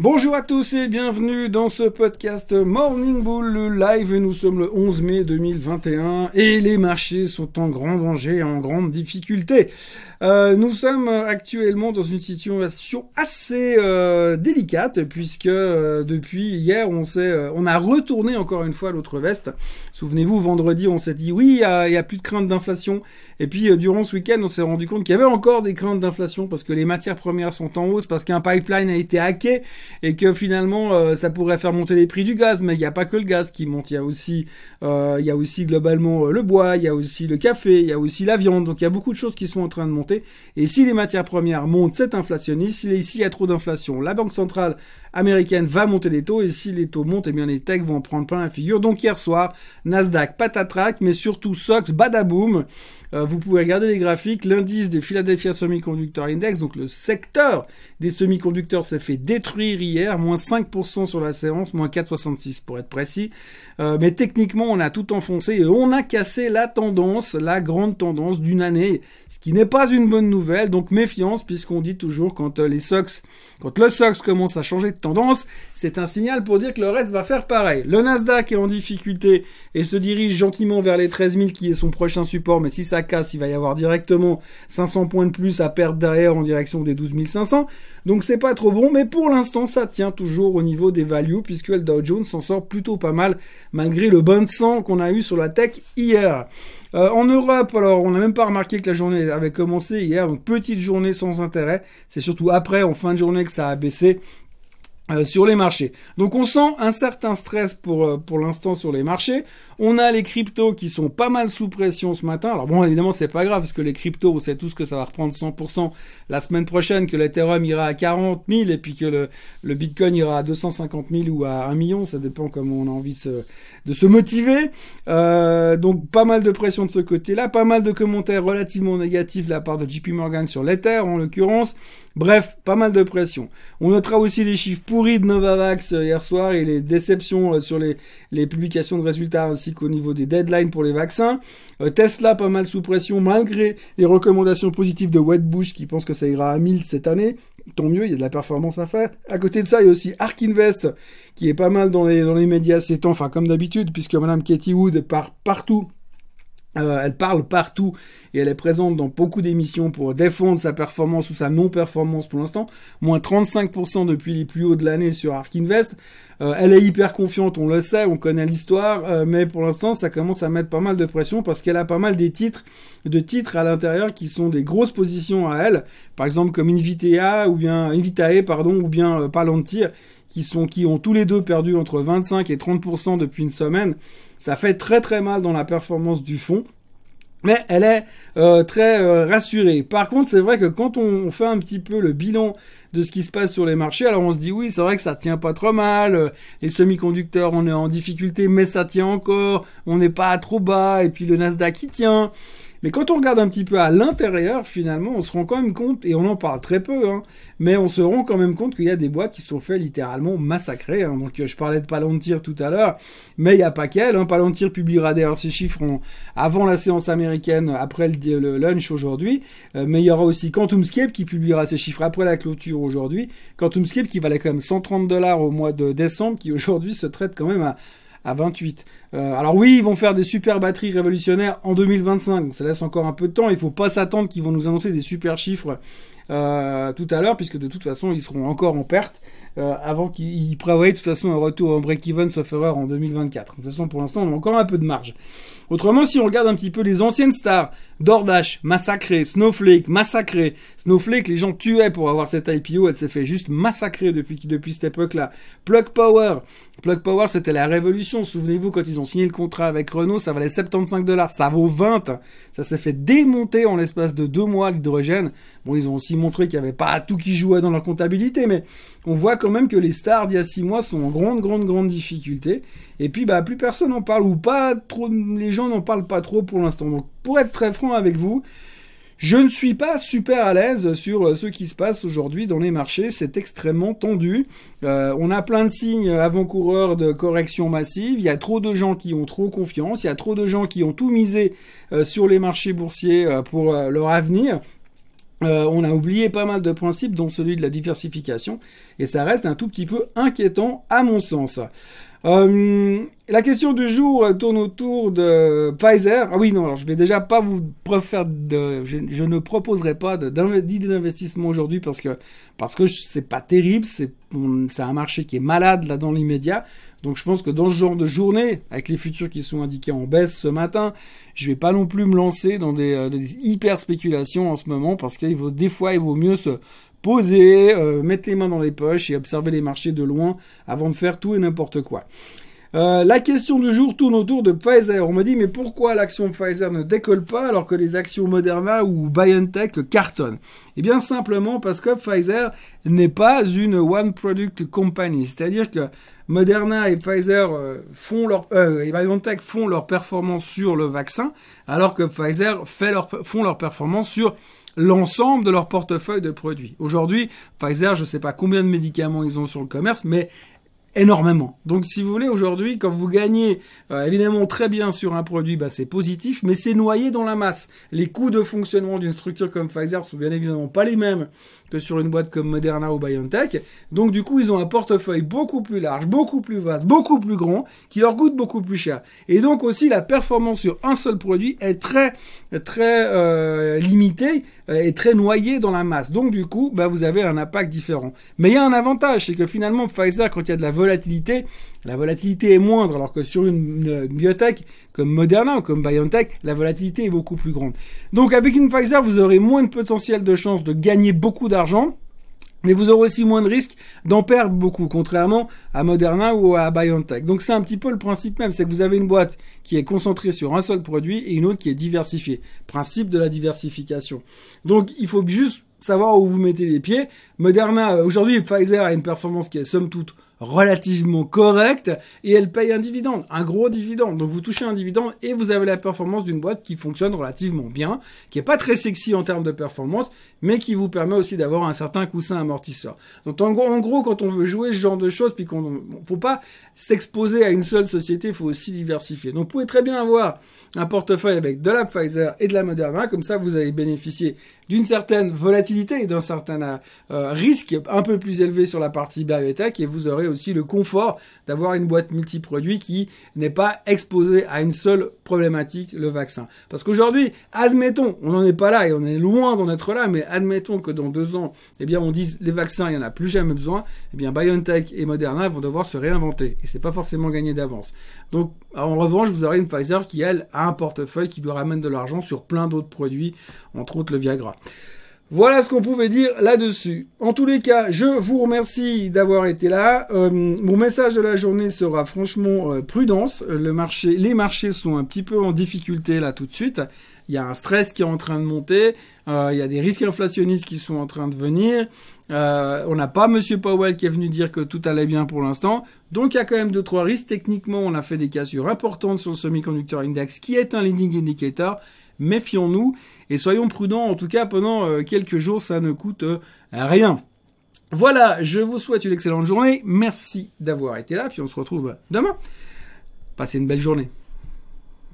Bonjour à tous et bienvenue dans ce podcast Morning Bull live. Nous sommes le 11 mai 2021 et les marchés sont en grand danger, en grande difficulté. Euh, nous sommes actuellement dans une situation assez euh, délicate puisque euh, depuis hier on s'est, on a retourné encore une fois l'autre veste. Souvenez-vous, vendredi on s'est dit oui, il y a, a, plus de crainte d'inflation. Et puis durant ce week-end on s'est rendu compte qu'il y avait encore des craintes d'inflation parce que les matières premières sont en hausse, parce qu'un pipeline a été hacké et que finalement ça pourrait faire monter les prix du gaz. Mais il n'y a pas que le gaz qui monte, il y a aussi, il y a aussi globalement le bois, il y a aussi le café, il y a aussi la viande. Donc il y a beaucoup de choses qui sont en train de monter. Et si les matières premières montent, c'est inflationniste. Si il y a trop d'inflation, la Banque centrale américaine va monter les taux. Et si les taux montent, eh bien les techs vont en prendre plein la figure. Donc hier soir, Nasdaq patatrac, mais surtout Sox badaboom. Euh, vous pouvez regarder les graphiques. L'indice des Philadelphia Semiconductor Index, donc le secteur des semi-conducteurs, s'est fait détruire hier, moins 5% sur la séance, moins 4,66 pour être précis. Euh, mais techniquement, on a tout enfoncé et on a cassé la tendance, la grande tendance d'une année, ce qui n'est pas une bonne nouvelle. Donc méfiance, puisqu'on dit toujours quand euh, les Sox, quand le Sox commence à changer de tendance, c'est un signal pour dire que le reste va faire pareil. Le Nasdaq est en difficulté et se dirige gentiment vers les 13 000 qui est son prochain support, mais si ça casse, il va y avoir directement 500 points de plus à perdre derrière en direction des 12 500. Donc c'est pas trop bon, mais pour l'instant ça tient toujours au niveau des values puisque le Dow Jones s'en sort plutôt pas mal malgré le bon sang qu'on a eu sur la tech hier. Euh, en Europe, alors on n'a même pas remarqué que la journée avait commencé hier, donc petite journée sans intérêt. C'est surtout après, en fin de journée, que ça a baissé. Euh, sur les marchés. Donc on sent un certain stress pour, euh, pour l'instant sur les marchés. On a les cryptos qui sont pas mal sous pression ce matin. Alors bon, évidemment, c'est pas grave parce que les cryptos, on sait tous que ça va reprendre 100% la semaine prochaine, que l'Ethereum ira à 40 000 et puis que le, Bitcoin ira à 250 000 ou à 1 million. Ça dépend comment on a envie de se, de se motiver. Euh, donc pas mal de pression de ce côté-là, pas mal de commentaires relativement négatifs de la part de JP Morgan sur l'Ether en l'occurrence. Bref, pas mal de pression. On notera aussi les chiffres pourris de Novavax euh, hier soir et les déceptions euh, sur les, les publications de résultats ainsi qu'au niveau des deadlines pour les vaccins. Euh, Tesla pas mal sous pression malgré les recommandations positives de Wedbush qui pense que ça ira à 1000 cette année. Tant mieux, il y a de la performance à faire. À côté de ça, il y a aussi Ark Invest qui est pas mal dans les, dans les médias ces temps, enfin comme d'habitude puisque Madame Katie Wood part partout euh, elle parle partout et elle est présente dans beaucoup d'émissions pour défendre sa performance ou sa non-performance pour l'instant. Moins 35% depuis les plus hauts de l'année sur Ark Invest. Euh, elle est hyper confiante, on le sait, on connaît l'histoire, euh, mais pour l'instant ça commence à mettre pas mal de pression parce qu'elle a pas mal des titres, de titres à l'intérieur qui sont des grosses positions à elle. Par exemple comme Invitea ou bien Invitae pardon ou bien Palantir qui sont qui ont tous les deux perdu entre 25 et 30% depuis une semaine. Ça fait très très mal dans la performance du fond. Mais elle est euh, très euh, rassurée. Par contre, c'est vrai que quand on, fait un petit peu le bilan de ce qui se passe sur les marchés, alors on se dit oui, c'est vrai que ça tient pas trop mal. Euh, les semi-conducteurs, on est en difficulté, mais ça tient encore. On n'est pas trop bas. Et puis le Nasdaq qui tient. Mais quand on regarde un petit peu à l'intérieur, finalement, on se rend quand même compte, et on en parle très peu, hein, mais on se rend quand même compte qu'il y a des boîtes qui sont fait littéralement massacrer. Hein. Donc je parlais de Palantir tout à l'heure, mais il n'y a pas qu'elle. Hein. Palantir publiera d'ailleurs ses chiffres avant la séance américaine, après le, lunch aujourd'hui. Euh, mais il y aura aussi QuantumScape qui publiera ses chiffres après la clôture aujourd'hui. QuantumScape qui valait quand même 130 dollars au mois de décembre, qui aujourd'hui se traite quand même à à 28. Euh, alors oui, ils vont faire des super batteries révolutionnaires en 2025, donc ça laisse encore un peu de temps. Il faut pas s'attendre qu'ils vont nous annoncer des super chiffres euh, tout à l'heure, puisque de toute façon, ils seront encore en perte. Euh, avant qu'ils prévoient de toute façon un retour en break-even sauf erreur en 2024. De toute façon, pour l'instant, on a encore un peu de marge. Autrement, si on regarde un petit peu les anciennes stars, DoorDash, massacré, Snowflake, massacré. Snowflake, les gens tuaient pour avoir cette IPO, elle s'est fait juste massacrer depuis, depuis cette époque-là. Plug Power. Plug Power, c'était la révolution. Souvenez-vous, quand ils ont signé le contrat avec Renault, ça valait 75 dollars. Ça vaut 20. Ça s'est fait démonter en l'espace de deux mois, l'hydrogène. Bon, ils ont aussi montré qu'il n'y avait pas tout qui jouait dans leur comptabilité, mais on voit quand même que les stars d'il y a six mois sont en grande, grande, grande difficulté. Et puis, bah, plus personne n'en parle ou pas trop, les gens n'en parlent pas trop pour l'instant. Pour être très franc avec vous, je ne suis pas super à l'aise sur ce qui se passe aujourd'hui dans les marchés. C'est extrêmement tendu. Euh, on a plein de signes avant-coureurs de correction massive. Il y a trop de gens qui ont trop confiance. Il y a trop de gens qui ont tout misé euh, sur les marchés boursiers euh, pour leur avenir. euh, on a oublié pas mal de principes, dont celui de la diversification, et ça reste un tout petit peu inquiétant à mon sens. Euh, la question du jour tourne autour de Pfizer. Ah oui, non, alors je vais déjà pas vous faire de, je, ne proposerai pas d'idée d'investissement aujourd'hui parce que parce que c'est pas terrible, c'est c'est un marché qui est malade là dans l'immédiat. Donc je pense que dans ce genre de journée, avec les futurs qui sont indiqués en baisse ce matin, je vais pas non plus me lancer dans des, euh, des hyper spéculations en ce moment parce qu'il vaut des fois il vaut mieux se poser, euh, mettre les mains dans les poches et observer les marchés de loin avant de faire tout et n'importe quoi. Euh, la question du jour tourne autour de Pfizer. On me dit mais pourquoi l'action Pfizer ne décolle pas alors que les actions Moderna ou BioNTech cartonnent? Eh bien simplement parce que Pfizer n'est pas une one product company, c'est-à-dire que Moderna et Pfizer euh, font leur BioNTech font leur performance sur le vaccin alors que Pfizer fait leur, font leur performance sur l'ensemble de leur portefeuille de produits. Aujourd'hui, Pfizer, je ne sais pas combien de médicaments ils ont sur le commerce, mais énormément. Donc si vous voulez, aujourd'hui, quand vous gagnez euh, évidemment très bien sur un produit, bah, c'est positif, mais c'est noyé dans la masse. Les coûts de fonctionnement d'une structure comme Pfizer sont bien évidemment pas les mêmes que sur une boîte comme Moderna ou BioNTech. Donc du coup, ils ont un portefeuille beaucoup plus large, beaucoup plus vaste, beaucoup plus grand, qui leur coûte beaucoup plus cher. Et donc aussi, la performance sur un seul produit est très très euh, limitée euh, et très noyée dans la masse. Donc du coup, bah, vous avez un impact différent. Mais il y a un avantage, c'est que finalement, Pfizer, quand il y a de la la volatilité est moindre, alors que sur une, biotech comme Moderna ou comme BioNTech, la volatilité est beaucoup plus grande. Donc avec une Pfizer, vous aurez moins de potentiel de chance de gagner beaucoup d'argent, mais vous aurez aussi moins de risques d'en perdre beaucoup, contrairement à Moderna ou à BioNTech. Donc c'est un petit peu le principe même, c'est que vous avez une boîte qui est concentrée sur un seul produit et une autre qui est diversifiée. Principe de la diversification. Donc il faut juste savoir où vous mettez les pieds. Moderna, euh, aujourd'hui, Pfizer a une performance qui est somme toute relativement correcte et elle paye un dividende, un gros dividende. Donc vous touchez un dividende et vous avez la performance d'une boîte qui fonctionne relativement bien, qui est pas très sexy en termes de performance, mais qui vous permet aussi d'avoir un certain coussin amortisseur. Donc en gros, quand on veut jouer ce genre de choses, puis qu'on faut pas s'exposer à une seule société, il faut aussi diversifier. Donc vous pouvez très bien avoir un portefeuille avec de la Pfizer et de la Moderna, comme ça vous allez bénéficier d'une certaine volatilité et d'un certain euh, risque un peu plus élevé sur la partie biotech et vous aurez aussi le confort d'avoir une boîte multiproduit qui n'est pas exposée à une seule problématique, le vaccin. Parce qu'aujourd'hui, admettons, on n'en est pas là et on est loin d'en être là, mais admettons que dans deux ans, eh bien, on dise les vaccins, il n'y en a plus jamais besoin, eh bien, BioNTech et Moderna vont devoir se réinventer. Et c'est pas forcément gagné d'avance. Donc, en revanche, vous aurez une Pfizer qui, elle, a un portefeuille qui lui ramène de l'argent sur plein d'autres produits, entre autres le Viagra. Voilà ce qu'on pouvait dire là-dessus. En tous les cas, je vous remercie d'avoir été là. Euh, mon message de la journée sera franchement euh, prudence. Marché, les marchés sont un petit peu en difficulté là tout de suite. Il y a un stress qui est en train de monter. Euh, il y a des risques inflationnistes qui sont en train de venir. on n'a pas Monsieur Powell qui est venu dire que tout allait bien pour l'instant. Donc il y a quand même deux trois risques. Techniquement, on a fait des cassures importantes sur le semi-conductor index, qui est un leading indicator. Méfions-nous. Et soyons prudents, en tout cas pendant euh, quelques jours, ça ne coûte euh, rien. Voilà, je vous souhaite une excellente journée. Merci d'avoir été là, puis on se retrouve demain. Passez une belle journée.